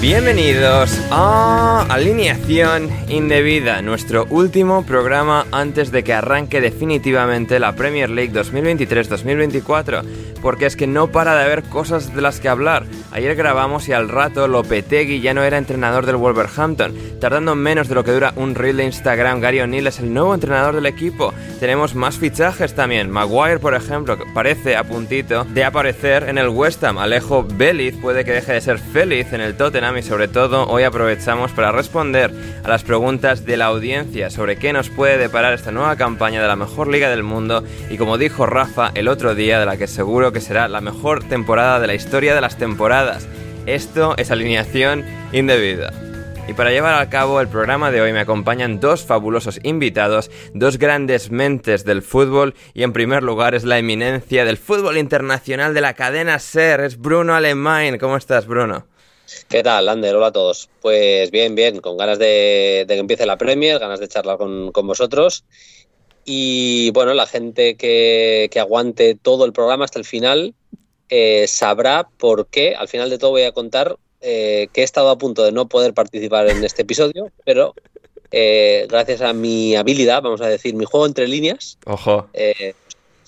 Bienvenidos a Alineación Indebida, nuestro último programa antes de que arranque definitivamente la Premier League 2023-2024, porque es que no para de haber cosas de las que hablar. Ayer grabamos y al rato Lopetegui ya no era entrenador del Wolverhampton, tardando menos de lo que dura un reel de Instagram, Gary O'Neill es el nuevo entrenador del equipo. Tenemos más fichajes también, Maguire por ejemplo, que parece a puntito de aparecer en el West Ham, Alejo Beliz puede que deje de ser feliz en el Tottenham y sobre todo hoy aprovechamos para responder a las preguntas de la audiencia sobre qué nos puede deparar esta nueva campaña de la mejor liga del mundo y como dijo Rafa el otro día de la que seguro que será la mejor temporada de la historia de las temporadas. Esto es alineación indebida. Y para llevar a cabo el programa de hoy me acompañan dos fabulosos invitados, dos grandes mentes del fútbol y en primer lugar es la eminencia del fútbol internacional de la cadena SER, es Bruno Alemán. ¿Cómo estás Bruno? ¿Qué tal, Ander? Hola a todos. Pues bien, bien, con ganas de, de que empiece la Premier, ganas de charlar con, con vosotros. Y bueno, la gente que, que, aguante todo el programa hasta el final eh, sabrá por qué. Al final de todo voy a contar eh, que he estado a punto de no poder participar en este episodio, pero eh, gracias a mi habilidad, vamos a decir, mi juego entre líneas. Ojo.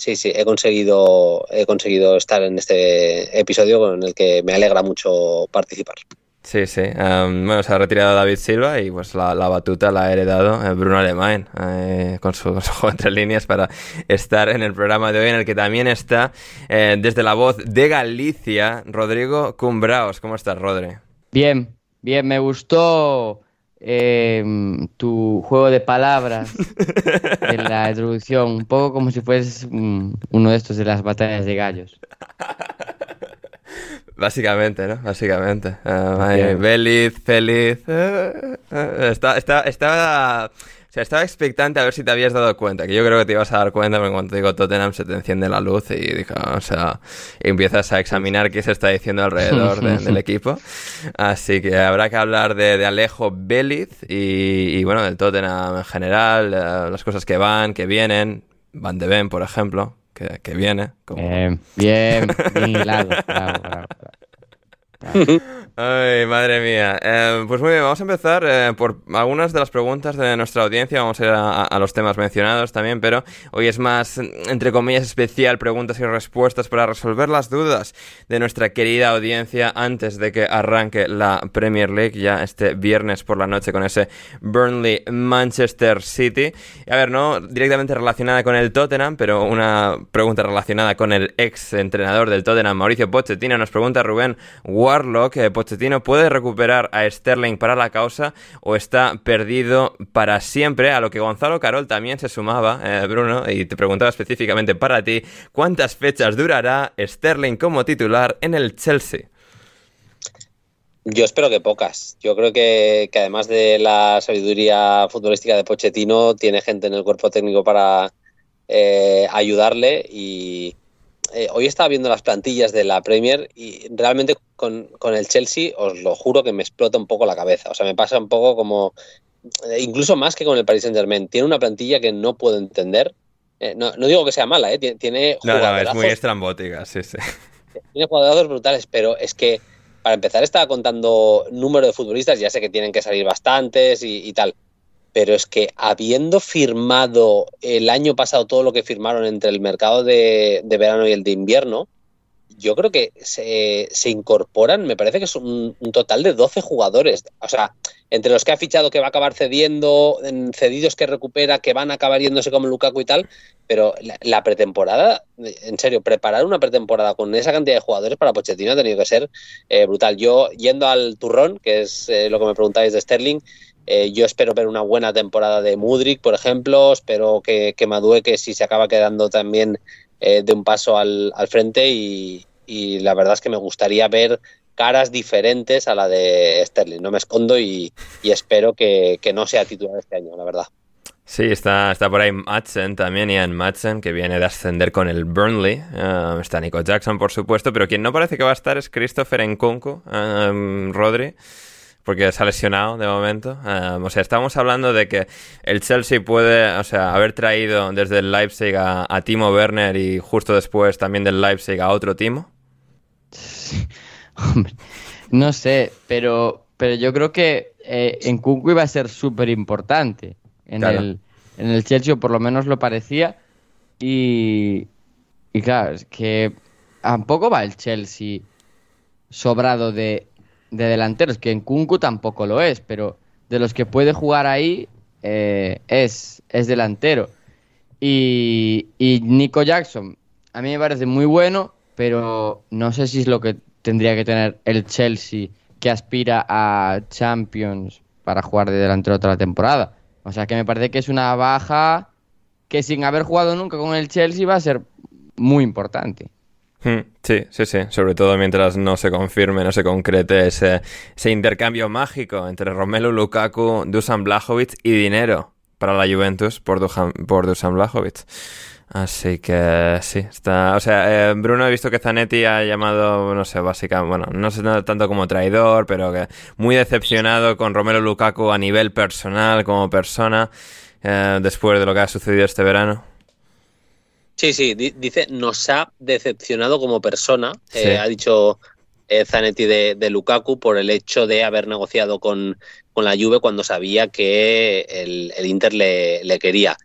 Sí, sí, he conseguido, he conseguido estar en este episodio con el que me alegra mucho participar. Sí, sí. Um, bueno, se ha retirado David Silva y pues la, la batuta la ha heredado Bruno Alemán eh, con, su, con, su, juego entre líneas para estar en el programa de hoy en el que también está eh, desde la voz de Galicia, Rodrigo Cumbraos. ¿Cómo estás, Rodri? Bien, bien, me gustó eh, tu juego de palabras en la introducción, un poco como si fueses um, uno de estos de las batallas de gallos. Básicamente, ¿no? Básicamente. Uh, Feliz, feliz. Uh, uh, está, está, está, sea, estaba expectante a ver si te habías dado cuenta, que yo creo que te ibas a dar cuenta porque cuando digo Tottenham se te enciende la luz y dijo, o sea, empiezas a examinar qué se está diciendo alrededor de, del equipo. Así que habrá que hablar de, de Alejo Beliz y, y, bueno, del Tottenham en general, uh, las cosas que van, que vienen, Van de Ben, por ejemplo, que, que viene. Como... Bien, bien, bien hilado, bravo, bravo, bravo. Ay, madre mía. Eh, pues muy bien, vamos a empezar eh, por algunas de las preguntas de nuestra audiencia. Vamos a ir a, a, los temas mencionados también, pero hoy es más, entre comillas, especial preguntas y respuestas para resolver las dudas de nuestra querida audiencia antes de que arranque la Premier League ya este viernes por la noche con ese Burnley Manchester City. A ver, no directamente relacionada con el Tottenham, pero una pregunta relacionada con el ex entrenador del Tottenham, Mauricio Pochettino. Nos pregunta Rubén Warlock. Eh, Pochettino puede recuperar a Sterling para la causa o está perdido para siempre, a lo que Gonzalo Carol también se sumaba, eh, Bruno, y te preguntaba específicamente para ti, ¿cuántas fechas durará Sterling como titular en el Chelsea? Yo espero que pocas. Yo creo que, además de la sabiduría futbolística de Pochettino, tiene gente en el cuerpo técnico para eh, ayudarle. Y eh, hoy estaba viendo las plantillas de la Premier y realmente con, el Chelsea, os lo juro que me explota un poco la cabeza. O sea, me pasa un poco como, eh, incluso más que con el Paris Saint Germain. Tiene una plantilla que no puedo entender. no, digo que sea mala, ¿eh? tiene, no, no, es muy estrambótica, sí, sí. Tiene jugadores brutales, pero es que para empezar estaba contando número de futbolistas, ya sé que tienen que salir bastantes y, tal, pero es que habiendo firmado el año pasado todo lo que firmaron entre el mercado de, verano y el de invierno, yo creo que se, incorporan, me parece que es un, un, total de 12 jugadores. O sea, entre los que ha fichado que va a acabar cediendo, cedidos que recupera, que van a acabar yéndose como Lukaku y tal, pero la, pretemporada, en serio, preparar una pretemporada con esa cantidad de jugadores para Pochettino ha tenido que ser eh, brutal. Yo, yendo al turrón, que es eh, lo que me preguntáis de Sterling, eh, yo espero ver una buena temporada de Mudrik, por ejemplo, espero que, que Madue, que si se acaba quedando también de un paso al, frente y, y la verdad es que me gustaría ver caras diferentes a la de Sterling. No me escondo y, espero que, no sea titular este año, la verdad. Sí, está, está por ahí Madsen también, Ian Madsen, que viene de ascender con el Burnley. Eh, está Nico Jackson, por supuesto, pero quien no parece que va a estar es Christopher Nkunku, eh, Rodri, porque se ha lesionado de momento. Eh, o sea, estamos hablando de que el Chelsea puede, o sea, haber traído desde el Leipzig a, a Timo Werner y justo después también del Leipzig a otro Timo. Hombre, no sé, pero, pero yo creo que eh, en Kunku iba a ser súper importante. En, el, en el Chelsea, por lo menos lo parecía. Y, y claro, es que tampoco va el Chelsea sobrado de, de delanteros, que en Kunku tampoco lo es, pero de los que puede jugar ahí eh, es, es delantero. Y, y Nico Jackson, a mí me parece muy bueno, pero no sé si es lo que tendría que tener el Chelsea que aspira a Champions para jugar de delantero otra temporada. O sea que me parece que es una baja que sin haber jugado nunca con el Chelsea va a ser muy importante. Hmm, sí, sí, sí. Sobre todo mientras no se confirme, no se concrete ese, intercambio mágico entre Romelu Lukaku, Dusan Blajovic y dinero para la Juventus por, Dusan Blajovic. Así que sí, está. O sea, eh, Bruno he visto que Zanetti ha llamado, no sé, básicamente, bueno, no sé tanto como traidor, pero que muy decepcionado con Romero Lukaku a nivel personal, como persona, eh, después de lo que ha sucedido este verano. Sí, sí, dice, nos ha decepcionado como persona, eh, ha dicho Zanetti de, Lukaku por el hecho de haber negociado con, la Juve cuando sabía que el, Inter le, le quería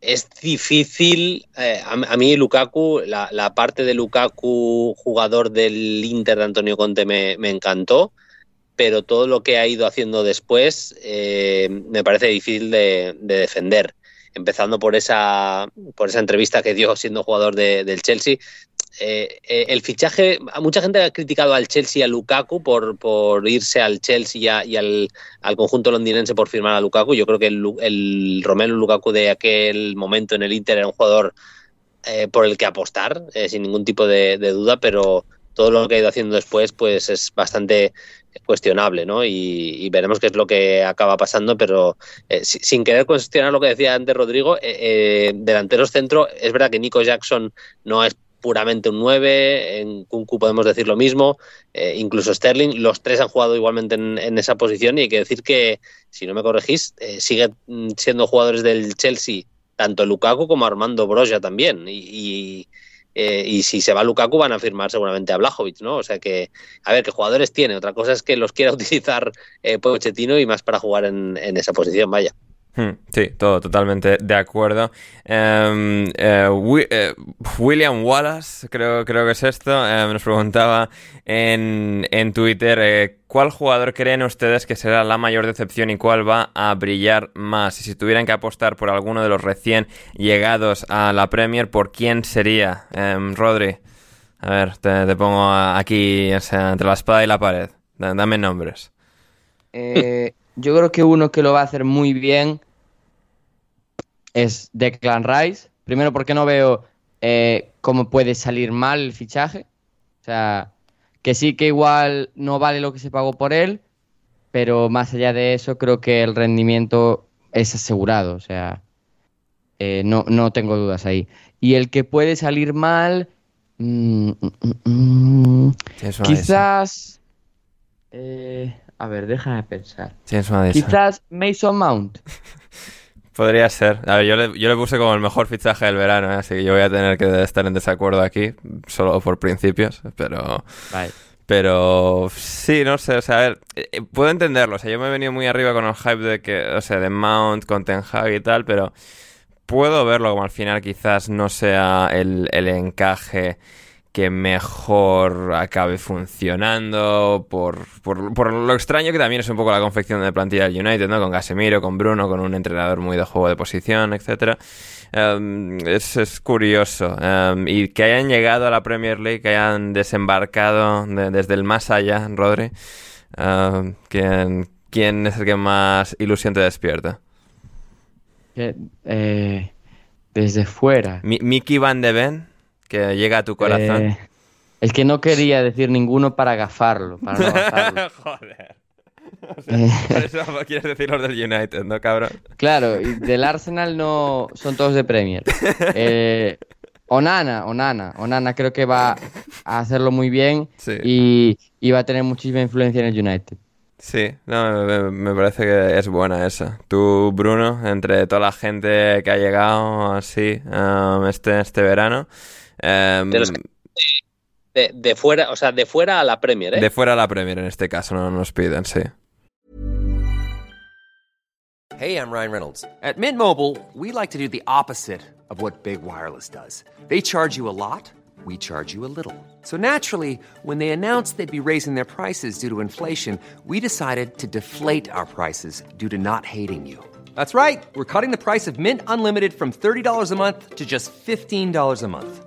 es difícil. Eh, a, mí, Lukaku, la, parte de Lukaku, jugador del Inter de Antonio Conte, me, encantó, pero todo lo que ha ido haciendo después eh, me parece difícil de, defender. Empezando por esa, por esa entrevista que dio siendo jugador del Chelsea, eh, eh, el fichaje, mucha gente ha criticado al Chelsea y a Lukaku por, por irse al Chelsea y, al, conjunto londinense por firmar a Lukaku. Yo creo que el, el Romelu Lukaku de aquel momento en el Inter era un jugador eh, por el que apostar, sin ningún tipo de, duda, pero todo lo que ha ido haciendo después pues es bastante cuestionable, ¿no? Y, veremos qué es lo que acaba pasando, pero sin querer cuestionar lo que decía antes Rodrigo, delanteros centro, es verdad que Nico Jackson no es puramente un 9, en Kunku podemos decir lo mismo, eh, incluso Sterling, los tres han jugado igualmente en, esa posición y hay que decir que, si no me corregís, eh, siguen siendo jugadores del Chelsea tanto Lukaku como Armando Broja también y, eh, y, si se va Lukaku van a firmar seguramente a Blajovic, ¿no? O sea que, a ver, qué jugadores tiene, otra cosa es que los quiera utilizar Pochettino y más para jugar en esa posición, vaya. Hmm, sí, todo totalmente de acuerdo. Em, eh, eh, William Wallace, creo, creo que es esto, em, nos preguntaba en, en Twitter eh, cuál jugador creen ustedes que será la mayor decepción y cuál va a brillar más. Y si tuvieran que apostar por alguno de los recién llegados a la Premier, ¿por quién sería? Em, Rodri, A ver, te, pongo aquí, entre la espada y la pared. Da- Dame nombres. Eh, yo creo que uno que lo va a hacer muy bien es Declan Rice. Primero porque no veo eh, cómo puede salir mal el fichaje. O sea, que sí que igual no vale lo que se pagó por él, pero más allá de eso creo que el rendimiento es asegurado. O sea, eh, no, no tengo dudas ahí. Y el que puede salir mal... mm, mm, mm, quizás... eh, a ver, déjame pensar. Tienes una de esas. Quizás Mason Mount. Podría ser. A ver, yo le, yo le puse como el mejor fichaje del verano, ¿eh? así que yo voy a tener que estar en desacuerdo aquí, solo por principios, pero... Vale. Pero sí, no sé, o sea, a ver, eh, eh, puedo entenderlo, o sea, yo me he venido muy arriba con el hype de que, o sea, de Mount, con Ten Hag y tal, pero puedo verlo como al final quizás no sea el, el encaje que mejor acabe funcionando por, por, por lo extraño que también es un poco la confección de plantilla del United, ¿no? Con Casemiro, con Bruno, con un entrenador muy de juego de posición, etcétera. Um, es, es curioso. Um, y que hayan llegado a la Premier League, que hayan desembarcado de- desde el más allá, Rodri. Um, ¿quién, quién es el que más ilusión te despierta? Que, eh, desde fuera. Mi- Mickey Van de Ven, que llega a tu corazón. Eh, es que no quería decir ninguno para gafarlo. Para no gafarlo. Joder. Eh, Por eso quieres decir los del United, ¿no, cabrón? claro, y del Arsenal no son todos de Premier. Eh, Onana, Onana, Onana creo que va a hacerlo muy bien Sí. y, y va a tener muchísima influencia en el United. Sí, no, me, me parece que es buena esa. Tú, Bruno, entre toda la gente que ha llegado así um, este, este verano, um, De los que- De, de fuera, o sea, de fuera a la Premier, ¿eh? de fuera a la Premier en este caso, no nos piden, sí. Hey, I'm Ryan Reynolds. At Mint Mobile, we like to do the opposite of what Big Wireless does. They charge you a lot, we charge you a little. So naturally, when they announced they'd be raising their prices due to inflation, we decided to deflate our prices due to not hating you. That's right. We're cutting the price of Mint Unlimited from $30 a month to just $15 a month.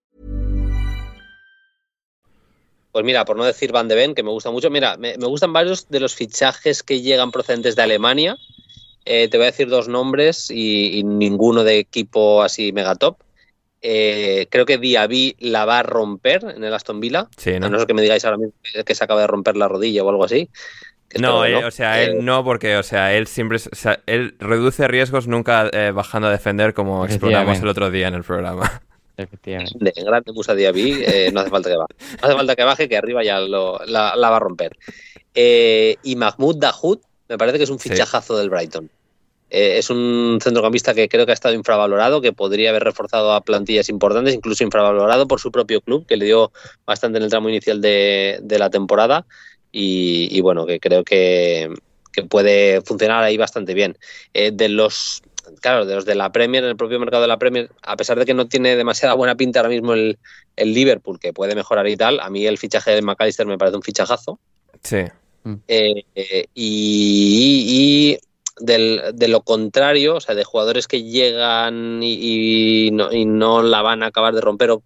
Pues mira, por no decir Van de Ven, que me gusta mucho, mira, me, me gustan varios de los fichajes que llegan procedentes de Alemania. Eh, te voy a decir dos nombres y, y ninguno de equipo así megatop. Eh, creo que Diaby la va a romper en el Aston Villa. Sí, ¿no? A no ser que me digáis ahora mismo que- se acaba de romper la rodilla o algo así. que No, eh, o sea, él Eh, no, porque, o sea, él siempre, es- o sea, él reduce riesgos nunca eh, bajando a defender como exploramos el otro día en el programa. Efectivamente. de grande Musa Diaby, eh, no hace falta que baje. No hace falta que baje, que arriba ya lo- la, la va a romper. Eh, y Mahmoud Dahoud, me parece que es un Sí. fichajazo del Brighton. Eh, es un centrocampista que creo que ha estado infravalorado, que podría haber reforzado a plantillas importantes, incluso infravalorado por su propio club, que le dio bastante en el tramo inicial de, de la temporada. Y, y bueno, que creo que, que puede funcionar ahí bastante bien. Eh, de los claro, de los de la Premier, en el propio mercado de la Premier, a pesar de que no tiene demasiada buena pinta ahora mismo el, el Liverpool, que puede mejorar y tal, a mí el fichaje de McAllister me parece un fichajazo. Sí. Eh, eh, y y del- de lo contrario, o sea, de jugadores que llegan y, y no, y no la van a acabar de romper. o-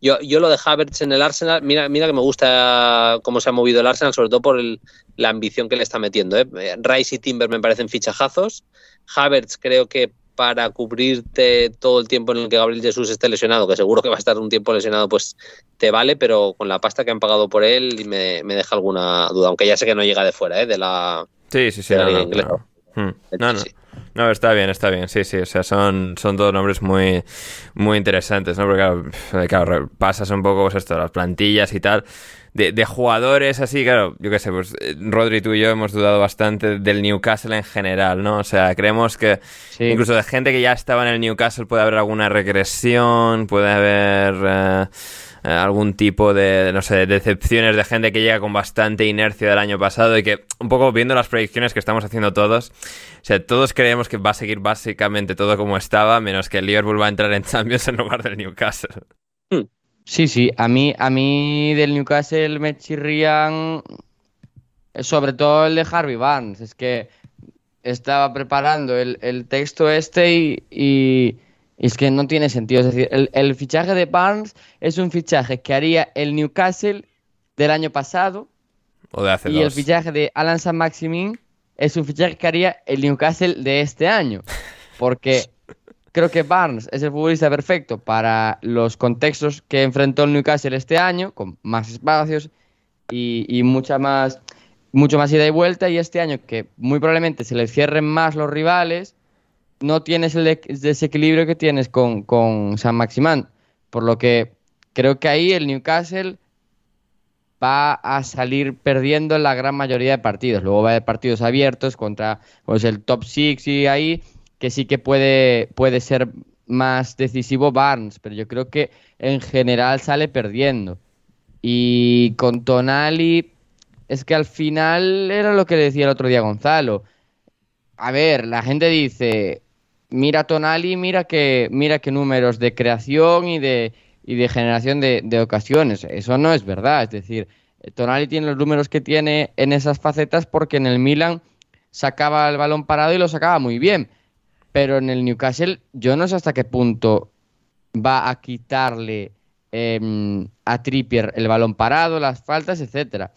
yo, yo lo de Havertz en el Arsenal, mira, mira que me gusta cómo se ha movido el Arsenal, sobre todo por el- la ambición que le está metiendo. ¿eh? Eh, Rice y Timber me parecen fichajazos. Havertz creo que para cubrirte todo el tiempo en el que Gabriel Jesús esté lesionado, que seguro que va a estar un tiempo lesionado, pues te vale, pero con la pasta que han pagado por él me, me deja alguna duda, aunque ya sé que no llega de fuera, ¿eh? de la... Sí, sí, sí. No, no, inglesa. No. Hmm. No, no. No, está bien, está bien, sí, sí, o sea, son, son todos nombres muy, muy interesantes, ¿no? Porque claro, claro, pasas un poco pues esto, las plantillas y tal, de, jugadores así, claro, yo qué sé, pues eh, Rodri, tú y yo hemos dudado bastante del Newcastle en general, ¿no? O sea, creemos que incluso de gente que ya estaba en el Newcastle puede haber alguna regresión, puede haber eh, algún tipo de, no sé, decepciones de gente que llega con bastante inercia del año pasado y que, un poco viendo las predicciones que estamos haciendo todos, o sea, todos creemos que va a seguir básicamente todo como estaba, menos que el Liverpool va a entrar en Champions en lugar del Newcastle. Hmm. Sí, sí, a mí, a mí del Newcastle me chirrían sobre todo el de Harvey Barnes. Es que estaba preparando el, texto este y, es que no tiene sentido. Es decir, el, fichaje de Barnes es un fichaje que haría el Newcastle del año pasado. O de hace y el fichaje de Alan San Maximin es un fichaje que haría el Newcastle de este año. Porque Creo que Barnes es el futbolista perfecto para los contextos que enfrentó el Newcastle este año, con más espacios y, mucha más, mucho más ida y vuelta. Y este año, que muy probablemente se le cierren más los rivales, no tienes el desequilibrio que tienes con, con San Maximán. Por lo que creo que ahí el Newcastle va a salir perdiendo en la gran mayoría de partidos. Luego va a haber partidos abiertos contra pues, el top six y ahí que sí que puede, puede ser más decisivo Barnes, pero yo creo que en general sale perdiendo. Y con Tonali, es que al final era lo que decía el otro día Gonzalo. A ver, la gente dice, mira Tonali, mira que, mira qué números de creación y de, y de generación de, ocasiones. Eso no es verdad. Es decir, Tonali tiene los números que tiene en esas facetas porque en el Milan sacaba el balón parado y lo sacaba muy bien pero en el Newcastle yo no sé hasta qué punto va a quitarle em, a Trippier el balón parado, las faltas, etcétera.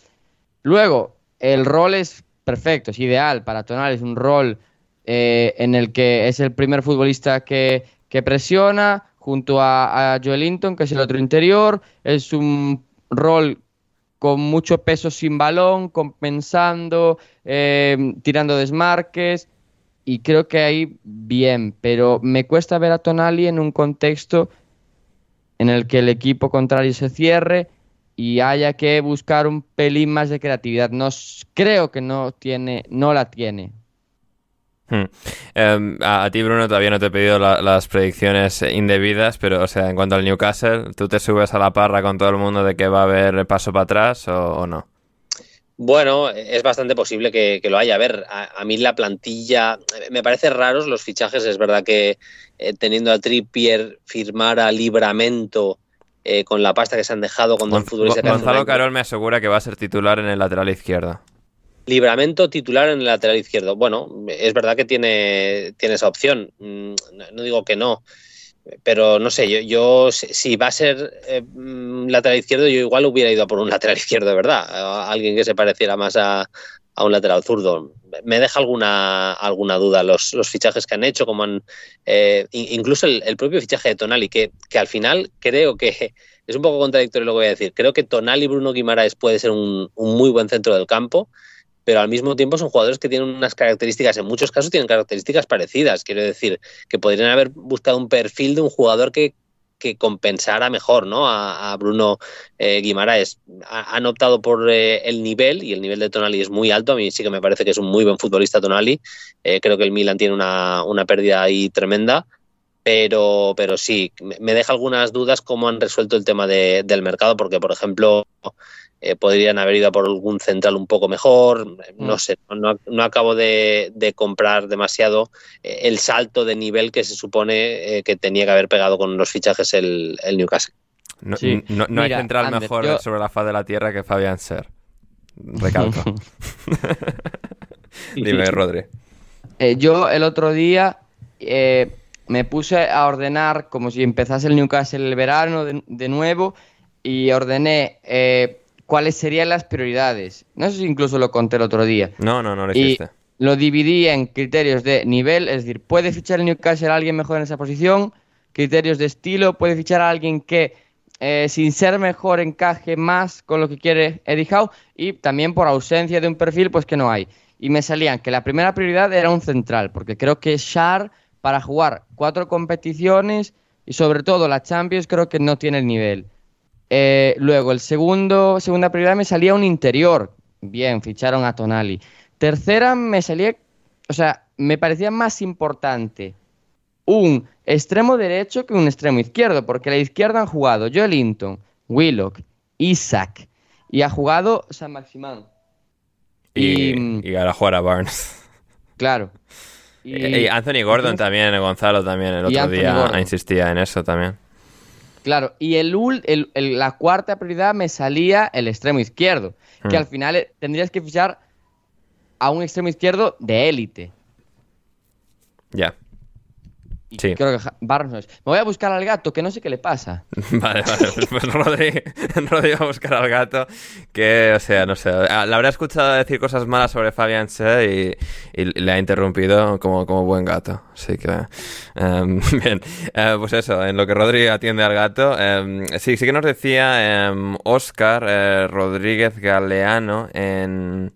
Luego, el rol es perfecto, es ideal para Tonal, es un rol eh, en el que es el primer futbolista que, presiona junto a, a Joelinton, que es el otro interior, es un rol con mucho peso sin balón, compensando, em, tirando desmarques, y creo que ahí bien, pero me cuesta ver a Tonali en un contexto en el que el equipo contrario se cierre y haya que buscar un pelín más de creatividad. No, creo que no tiene, no la tiene. Hmm. Em, a, ti, Bruno, todavía no te he pedido las predicciones indebidas, pero, o sea, en cuanto al Newcastle, ¿tú te subes a la parra con todo el mundo de que va a haber paso para atrás o no? Bueno, es bastante posible que, lo haya. A ver, a, mí la plantilla me parece raros los fichajes. Es verdad que eh, teniendo a Trippier firmar a Libramento eh, con la pasta que se han dejado cuando el futbolista Gonzalo Carol me asegura que va a ser titular en el lateral izquierdo. Libramento titular en el lateral izquierdo. Bueno, es verdad que tiene, tiene esa opción. Mm, no digo que no pero no sé, yo, yo si va a ser eh, mm, lateral izquierdo, yo igual hubiera ido a por un lateral izquierdo de verdad, a alguien que se pareciera más a, un lateral zurdo. Me deja alguna, alguna duda los, fichajes que han hecho, como han, eh, incluso el, propio fichaje de Tonali, que, que al final creo que es un poco contradictorio lo que voy a decir. Creo que Tonali Bruno Guimaraes puede ser un, un muy buen centro del campo pero al mismo tiempo son jugadores que tienen unas características, en muchos casos tienen características parecidas. Quiero decir, que podrían haber buscado un perfil de un jugador que, que compensara mejor ¿no? a, Bruno eh, Guimaraes. han optado por eh, el nivel y el nivel de Tonali es muy alto. A mí sí que me parece que es un muy buen futbolista Tonali. Eh, creo que el Milan tiene una, una pérdida ahí tremenda. Pero, pero sí, me deja algunas dudas cómo han resuelto el tema de, del mercado, porque, por ejemplo, eh, podrían haber ido por algún central un poco mejor, no mm. sé, no, acabo de, comprar demasiado eh, el salto de nivel que se supone eh, que tenía que haber pegado con los fichajes el, Newcastle. No, hay central mejor sobre la faz de la tierra que Fabián Ser. Recalco. Dime, Rodri. yo el otro día me puse a ordenar como si empezase el Newcastle el verano de, de nuevo y ordené cuáles serían las prioridades. No sé si incluso lo conté el otro día. No, no, no lo hiciste. lo dividí en criterios de nivel, es decir, ¿puede fichar el Newcastle a alguien mejor en esa posición? Criterios de estilo, ¿puede fichar a alguien que eh, sin ser mejor encaje más con lo que quiere Eddie Howe? Y también por ausencia de un perfil, pues que no hay. Y me salían que la primera prioridad era un central, porque creo que Shar para jugar cuatro competiciones y sobre todo la Champions creo que no tiene el nivel. Eh, luego, el segundo, segunda prioridad me salía un interior. Bien, ficharon a Tonali. Tercera me salía, o sea, me parecía más importante un extremo derecho que un extremo izquierdo, porque a la izquierda han jugado Joe Linton, Willock, Isaac y ha jugado San Maximán. Y, y, ahora jugar a Barnes. Claro. Y, Anthony Gordon también, Gonzalo también el otro día insistía en eso también. Claro, y el, la cuarta prioridad me salía el extremo izquierdo, que hmm. al final eh, tendrías que fichar a un extremo izquierdo de élite. Ya. Sí. Creo que Barnes Me voy a buscar al gato, que no sé qué le pasa. vale, vale. Pues Rodri, Rodri va a buscar al gato, que, o sea, no sé. Le habrá escuchado decir cosas malas sobre Fabian Che y, le ha interrumpido como, como buen gato. Así que, em, bien. Eh, pues eso, en lo que Rodri atiende al gato. Em, sí, sí que nos decía Oscar em, eh, Rodríguez Galeano en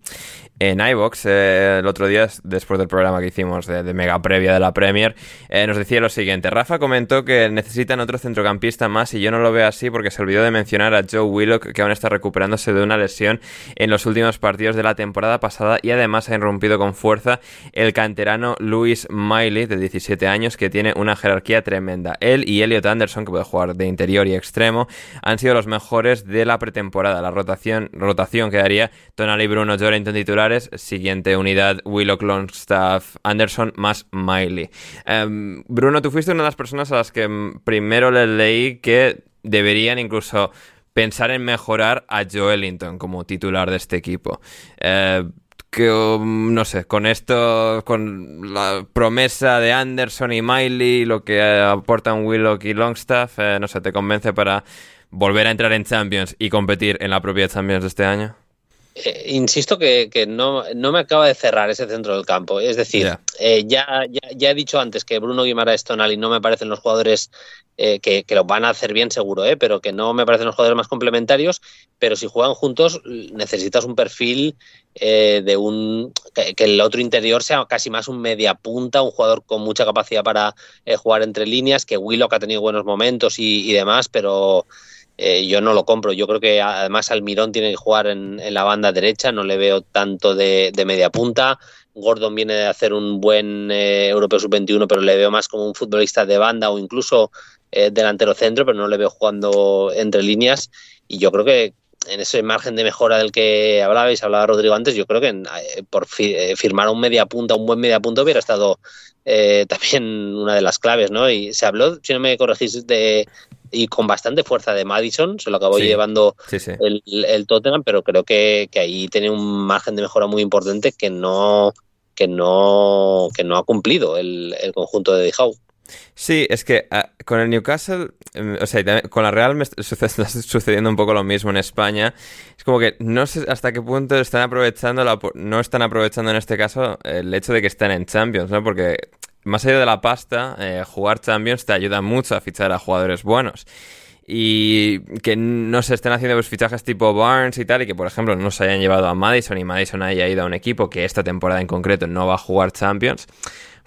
en iBox eh, el otro día, después del programa que hicimos de, mega previa de la Premier, eh, nos decía lo siguiente. Rafa comentó que necesitan otro centrocampista más y yo no lo veo así porque se olvidó de mencionar a Joe Willock que aún está recuperándose de una lesión en los últimos partidos de la temporada pasada y además ha irrumpido con fuerza el canterano Louis Miley de 17 años que tiene una jerarquía tremenda. Él y Elliot Anderson, que puede jugar de interior y extremo, han sido los mejores de la pretemporada. La rotación, rotación quedaría Tonali Bruno Jorrington titular Siguiente unidad, Willock Longstaff Anderson más Miley. Em, Bruno, tú fuiste una de las personas a las que primero le leí que deberían incluso pensar en mejorar a Joelinton como titular de este equipo. Eh, que, um, no sé, con esto, con la promesa de Anderson y Miley, lo que aportan Willock y Longstaff, eh, no sé, ¿te convence para volver a entrar en Champions y competir en la propia Champions de este año? Eh, insisto que, no, me acaba de cerrar ese centro del campo. Es decir, eh, ya, ya, he dicho antes que Bruno Guimaraes Tonali no me parecen los jugadores eh, que, lo van a hacer bien seguro, pero que no me parecen los jugadores más complementarios. Pero si juegan juntos necesitas un perfil de un que, el otro interior sea casi más un media punta, un jugador con mucha capacidad para jugar entre líneas, que Willock ha tenido buenos momentos y demás, pero eh, yo no lo compro. Yo creo que además Almirón tiene que jugar en, la banda derecha, no le veo tanto de, media punta. Gordon viene de hacer un buen eh, Europeo Sub-21, pero le veo más como un futbolista de banda o incluso eh, delantero centro, pero no le veo jugando entre líneas. Y yo creo que en ese margen de mejora del que hablabais, hablaba Rodrigo antes, yo creo que por firmar un media punta, un buen media punta hubiera estado también una de las claves, ¿no? Y se habló, si no me corregís, de, y con bastante fuerza de Madison, se lo acabó llevando El, Tottenham, pero creo que, ahí tiene un margen de mejora muy importante que no que no que no ha cumplido el, conjunto de Dijau. Sí, es que ah, con el Newcastle, em, o sea, con la Real me está sucediendo un poco lo mismo en España. Es como que no sé hasta qué punto están aprovechando, la, no están aprovechando en este caso el hecho de que estén en Champions, ¿no? Porque más allá de la pasta, eh, jugar Champions te ayuda mucho a fichar a jugadores buenos. Y que no se estén haciendo pues, fichajes tipo Barnes y tal, y que por ejemplo no se hayan llevado a Madison y Madison haya ido a un equipo que esta temporada en concreto no va a jugar Champions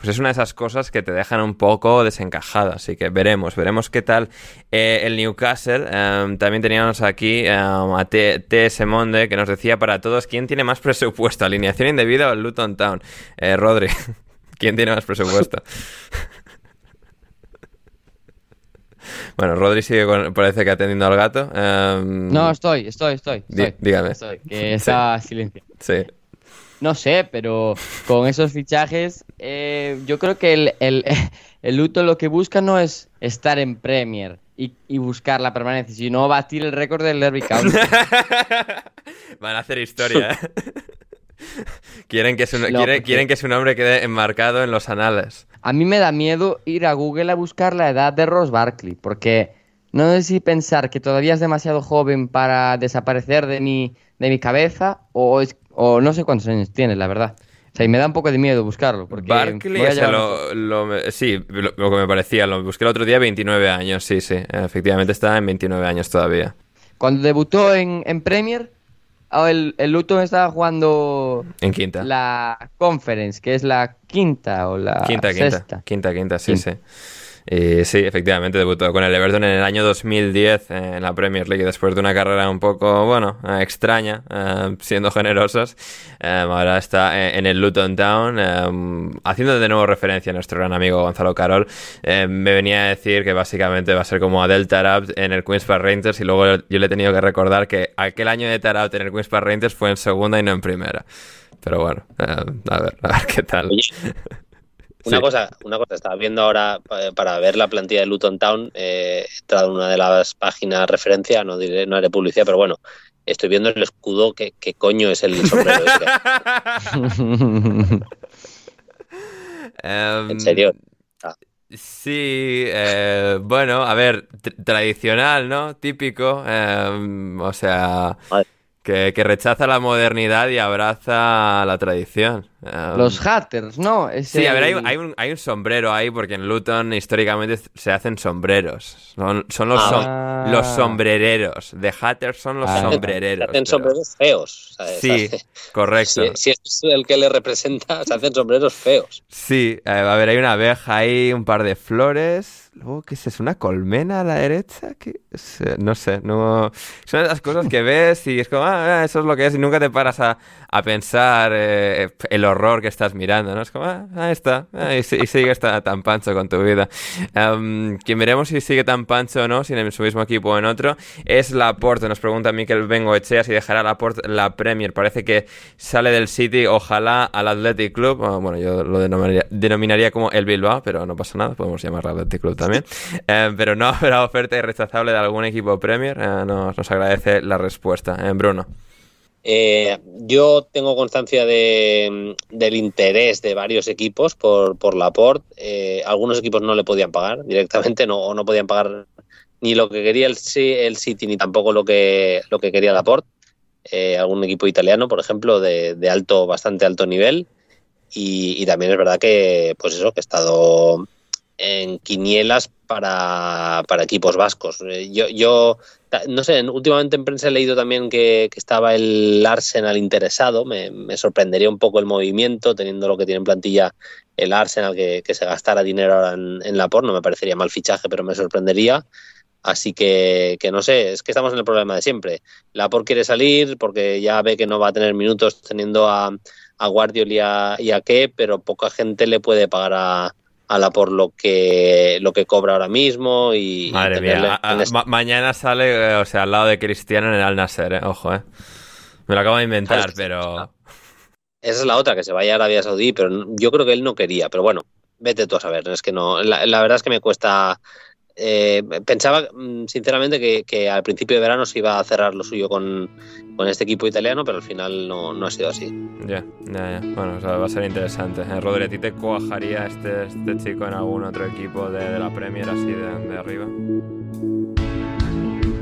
pues es una de esas cosas que te dejan un poco desencajado. Así que veremos, veremos qué tal eh, el Newcastle. Em, también teníamos aquí em, a T.S. Monde que nos decía para todos quién tiene más presupuesto, alineación indebida o el Luton Town. Eh, Rodri. ¿Quién tiene más presupuesto? bueno, Rodri sigue con, parece que atendiendo al gato. Em, no, estoy, estoy, estoy. dígame. Estoy, que está silencio. Sí. No sé, pero con esos fichajes, eh, yo creo que el, el, el, Luto lo que busca no es estar en Premier y, y buscar la permanencia, sino batir el récord del Derby County. Van a hacer historia. quieren, que su, quieren, que su nombre quede enmarcado en los anales. A mí me da miedo ir a Google a buscar la edad de Ross Barkley, porque no sé si pensar que todavía es demasiado joven para desaparecer de mi, de mi cabeza o, o no sé cuántos años tiene, la verdad. O sea, y me da un poco de miedo buscarlo. Porque Barkley, sí, lo, que me parecía, lo busqué el otro día, 29 años, sí, sí. Efectivamente está en 29 años todavía. Cuando debutó en, en Premier, el, el Luton estaba jugando. En quinta. La Conference, que es la quinta o la. Quinta, sexta. quinta. Quinta, quinta, sí, sí. Y sí, efectivamente debutó con el Everton en el año 2010 en la Premier League después de una carrera un poco, bueno, eh, extraña, eh, siendo generosos. Eh, ahora está en el Luton Town, haciendo de nuevo referencia a nuestro gran amigo Gonzalo Carol. me venía a decir que básicamente va a ser como Adel Tarab en el Queen's Park Rangers y luego yo le he tenido que recordar que aquel año de Tarab en el Queen's Park Rangers fue en segunda y no en primera. Pero bueno, a ver, a ver qué tal. Una cosa, una cosa, estaba viendo ahora eh, para ver la plantilla de Luton Town, eh, he entrado en una de las páginas referencia, no diré, no haré publicidad, pero bueno, estoy viendo el escudo, ¿qué, qué coño es el sombrero em, en serio. Ah. Sí, eh, bueno, a ver, tradicional, ¿no? Típico, em, o sea, que, que, rechaza la modernidad y abraza la tradición. Um, los hatters, ¿no? sí, a ver, hay, un, hay, un, sombrero ahí porque en Luton históricamente se hacen sombreros. Son, son los, ah. los sombrereros. De hatters son los sombrereros. Se hacen sombreros feos. Sí, correcto. Si, es el que le representa, se hacen sombreros feos. Sí, eh, a ver, hay una abeja ahí, un par de flores. Luego, ¿qué es eso? ¿Una colmena a la derecha? ¿Qué No sé, no... Son esas cosas que ves y es como, ah, eso es lo que es y nunca te paras a, a pensar eh, el horror que estás mirando, ¿no? Es como, ah, ahí está, ah, y, sigue está tan pancho con tu vida. Um, quien veremos si sigue tan pancho o no, si en su mismo equipo o en otro, es Laporte. Nos pregunta Miquel Bengo Echea si dejará Laporte la Premier. Parece que sale del City, ojalá al Athletic Club. bueno, yo lo denominaría, como el Bilbao, pero no pasa nada, podemos llamarlo Athletic Club también. Eh, pero no habrá oferta irrechazable de algún equipo Premier. Eh, nos, nos agradece la respuesta. Bruno. Eh, yo tengo constancia de, del interés de varios equipos por, por Laporte. Algunos equipos no le podían pagar directamente, no, o no podían pagar ni lo que quería el, el City ni tampoco lo que, lo que quería Laporte. Eh, algún equipo italiano, por ejemplo, de, alto, bastante alto nivel. Y, y, también es verdad que, pues eso, que he estado en quinielas para, para equipos vascos. Eh, yo, yo, no sé, últimamente en prensa he leído también que, estaba el Arsenal interesado. Me, sorprendería un poco el movimiento, teniendo lo que tiene en plantilla el Arsenal, que, se gastara dinero ahora en, la por. No me parecería mal fichaje, pero me sorprendería. Así que, que no sé, es que estamos en el problema de siempre. La por quiere salir porque ya ve que no va a tener minutos teniendo a, a Guardiol y a, y a qué, pero poca gente le puede pagar a, a la por lo que lo que cobra ahora mismo y madre mía mañana sale eh, o sea al lado de Cristiano en el Al Nasser eh, ojo eh. Me lo acabo de inventar pero esa es la otra que se vaya a Arabia Saudí pero yo creo que él no quería pero bueno vete tú a saber es que no la verdad es que me cuesta eh, pensaba mm, sinceramente que, al principio de verano se iba a cerrar lo suyo con, este equipo italiano, pero al final no, ha sido así. Ya, ya, ya. Bueno, va a ser interesante. Eh, ¿a ti te cuajaría este, este chico en algún otro equipo de, la Premier así de arriba?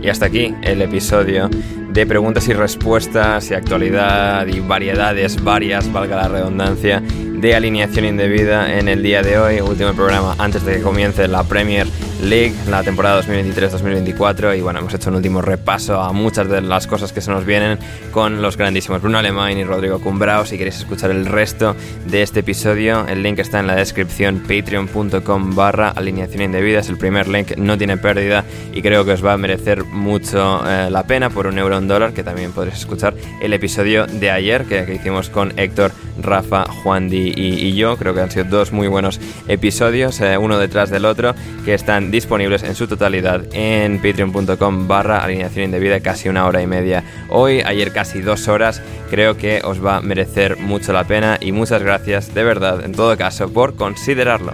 Y hasta aquí el episodio de preguntas y respuestas y actualidad y variedades varias, valga la redundancia, de alineación indebida en el día de hoy, último programa antes de que comience la Premier League, la temporada 2023-2024 y bueno, hemos hecho un último repaso a muchas de las cosas que se nos vienen con los grandísimos Bruno Alemán y Rodrigo Cumbrao. Si queréis escuchar el resto de este episodio, el link está en la descripción patreon.com barra alineación indebida, es el primer link, no tiene pérdida y creo que os va a merecer mucho eh, la pena por un euro en dólar, que también podréis escuchar el episodio de ayer que, que hicimos con Héctor, Rafa, Juan Di y, yo. Creo que han sido dos muy buenos episodios, eh, uno detrás del otro, que están disponibles en su totalidad en patreon.com barra alineación indebida, casi una hora y media hoy, ayer casi dos horas. Creo que os va a merecer mucho la pena y muchas gracias de verdad, en todo caso, por considerarlo.